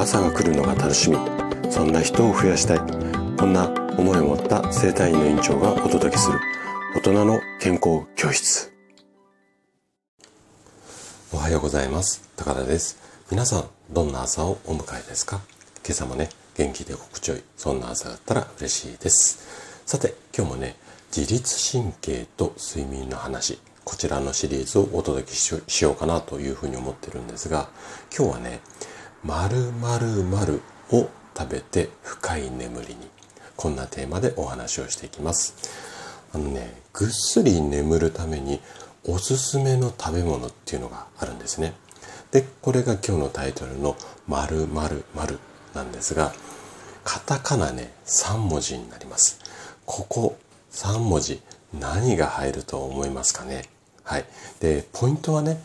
朝が来るのが楽しみ。そんな人を増やしたい。こんな思いを持った生体院の院長がお届けする。大人の健康教室。おはようございます。高田です。皆さんどんな朝をお迎えですか？今朝もね元気で心地よい。そんな朝だったら嬉しいです。さて今日もね自律神経と睡眠の話。こちらのシリーズをお届けしようかなというふうに思ってるんですが今日はね〇〇〇を食べて深い眠りに。こんなテーマでお話をしていきます。あのねぐっすり眠るためにおすすめの食べ物っていうのがあるんですね。でこれが今日のタイトルの〇〇〇なんですがカタカナね3文字になります。ここ3文字何が入ると思いますかね？はい。で、ポイントはね、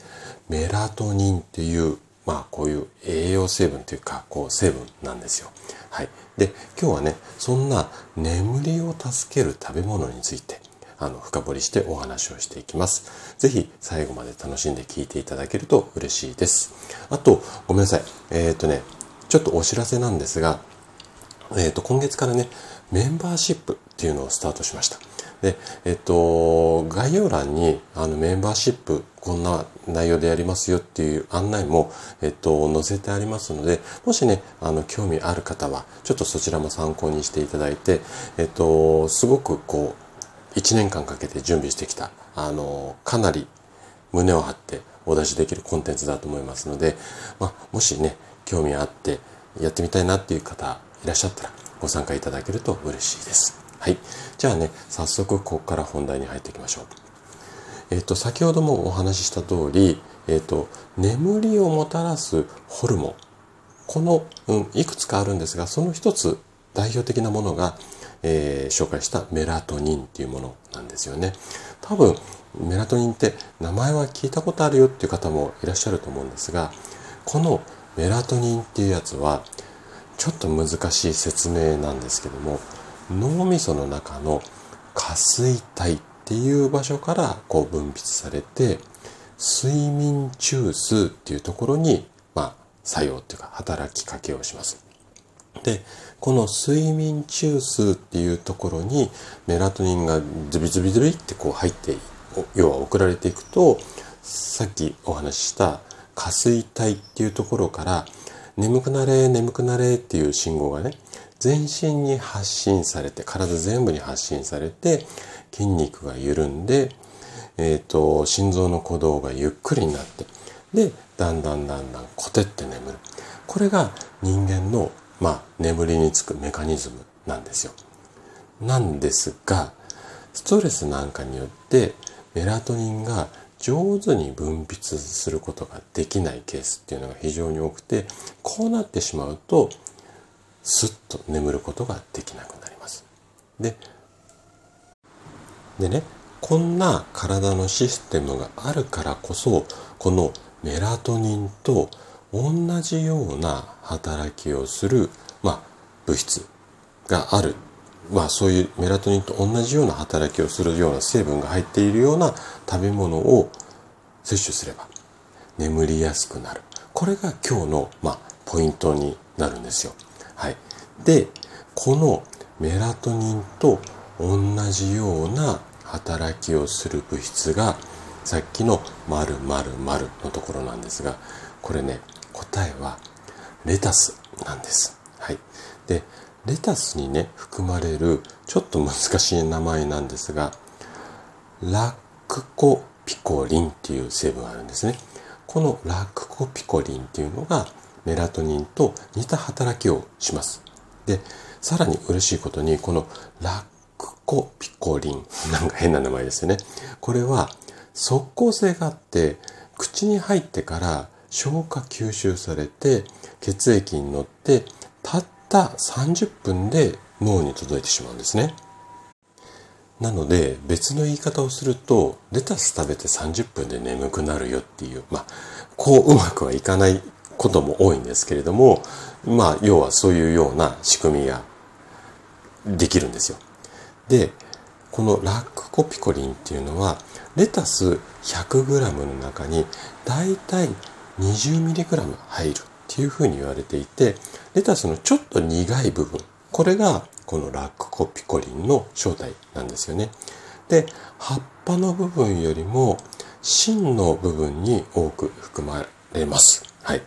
メラトニンっていう、まあこういう栄養成分というか、こう成分なんですよ。はい。で、今日はね、そんな眠りを助ける食べ物について、あの、深掘りしてお話をしていきます。ぜひ最後まで楽しんで聞いていただけると嬉しいです。あと、ごめんなさい。えっ、ー、とね、ちょっとお知らせなんですが、えっ、ー、と、今月からね、メンバーシップっていうのをスタートしました。で、えっと、概要欄にあのメンバーシップこんな内容でやりますよっていう案内も、えっと、載せてありますので、もしね、あの、興味ある方は、ちょっとそちらも参考にしていただいて、えっと、すごくこう、1年間かけて準備してきた、あの、かなり胸を張ってお出しできるコンテンツだと思いますので、まあ、もしね、興味あってやってみたいなっていう方いらっしゃったらご参加いただけると嬉しいです。はい。じゃあね、早速ここから本題に入っていきましょう。えっ、と、先ほどもお話しした通り、えっ、と、眠りをもたらすホルモン。この、うん、いくつかあるんですが、その一つ代表的なものが、えー、紹介したメラトニンっていうものなんですよね。多分、メラトニンって名前は聞いたことあるよっていう方もいらっしゃると思うんですが、このメラトニンっていうやつは、ちょっと難しい説明なんですけども、脳みその中の下垂体っていう場所からこう分泌されて睡眠中枢っていうところに、まあ、作用っていうか働きかけをします。で、この睡眠中枢っていうところにメラトニンがズビズビズビってこう入って、要は送られていくと、さっきお話しした下垂体っていうところから眠くなれ、眠くなれっていう信号がね、全身に発信されて、体全部に発信されて、筋肉が緩んで、えっ、ー、と、心臓の鼓動がゆっくりになって、で、だんだんだんだんこてって眠る。これが人間の、まあ、眠りにつくメカニズムなんですよ。なんですが、ストレスなんかによってメラトニンが上手に分泌することができないケースっていうのが非常に多くて、こうなってしまうと、スッと眠ることができなくなります。で、でね、こんな体のシステムがあるからこそ、このメラトニンと同じような働きをする、まあ、物質がある。まあそういうメラトニンと同じような働きをするような成分が入っているような食べ物を摂取すれば眠りやすくなる。これが今日の、まあ、ポイントになるんですよ。はい。で、このメラトニンと同じような働きをする物質がさっきの〇〇〇のところなんですが、これね、答えはレタスなんです。はい。で、レタスにね、含まれるちょっと難しい名前なんですが、ラックコピコリンっていう成分があるんですね。このラクコピコリンっていうのがメラトニンと似た働きをします。で、さらに嬉しいことに、このラクコピコリン、なんか変な名前ですよね。これは即効性があって、口に入ってから消化吸収されて、血液に乗って、たった30分で脳に届いてしまうんですね。なので別の言い方をするとレタス食べて30分で眠くなるよっていうまあこううまくはいかないことも多いんですけれども、まあ、要はそういうような仕組みができるんですよ。で、このラックコピコリンっていうのは、レタス 100g の中にだいたい 20mg 入るっていうふうに言われていて、レタスのちょっと苦い部分、これがこのラックコピコリンの正体なんですよね。で、葉っぱの部分よりも芯の部分に多く含まれます。はい。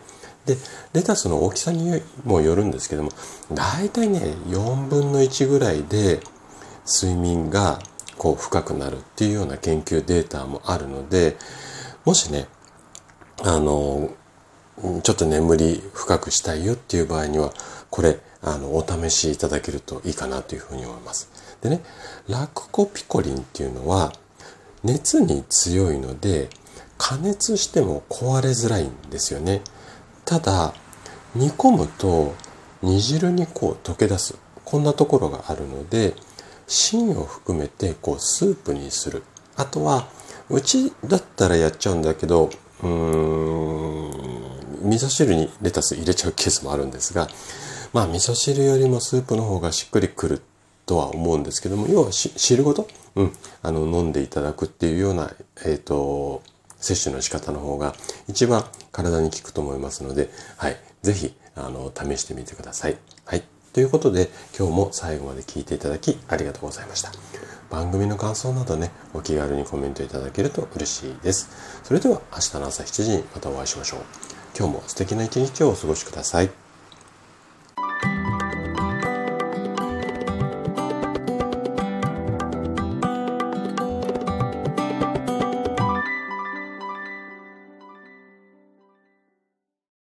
で、レタスの大きさにもよるんですけども、だいたいね、4分の1ぐらいで睡眠がこう深くなるっていうような研究データもあるので、もしね、あの、ちょっと眠り深くしたいよっていう場合には、これ、あの、お試しいただけるといいかなというふうに思います。でね、ラクコピコリンっていうのは、熱に強いので、加熱しても壊れづらいんですよね。ただ、煮込むと煮汁にこう溶け出す。こんなところがあるので、芯を含めてこうスープにする。あとは、うちだったらやっちゃうんだけど、うーん、味噌汁にレタス入れちゃうケースもあるんですが、まあ味噌汁よりもスープの方がしっくりくるとは思うんですけども、要は汁ごと、うん、あの、飲んでいただくっていうような、えっ、ー、と、摂取の仕方の方が一番体に効くと思いますので、はい、ぜひ、あの、試してみてください。はい。ということで、今日も最後まで聞いていただきありがとうございました。番組の感想などね、お気軽にコメントいただけると嬉しいです。それでは明日の朝7時にまたお会いしましょう。今日も素敵な一日をお過ごしください。